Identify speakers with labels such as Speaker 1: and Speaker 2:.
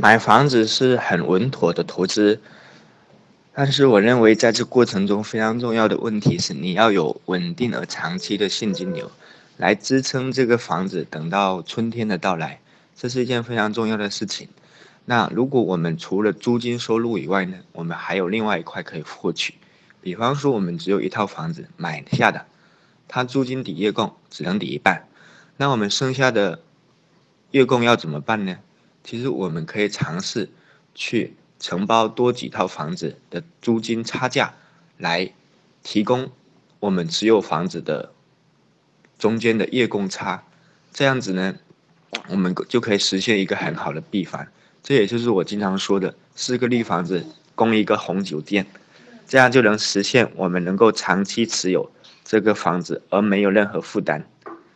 Speaker 1: 买房子是很稳妥的投资，但是我认为在这过程中非常重要的问题是，你要有稳定而长期的现金流，来支撑这个房子等到春天的到来，这是一件非常重要的事情。那如果我们除了租金收入以外呢，我们还有另外一块可以获取，比方说我们只有一套房子买下的，它租金抵月供只能抵一半，那我们剩下的月供要怎么办呢？其实我们可以尝试去承包多几套房子的租金差价，来提供我们持有房子的中间的月供差，这样子呢，我们就可以实现一个很好的闭环。这也就是我经常说的四个绿房子供一个红酒店，这样就能实现我们能够长期持有这个房子而没有任何负担。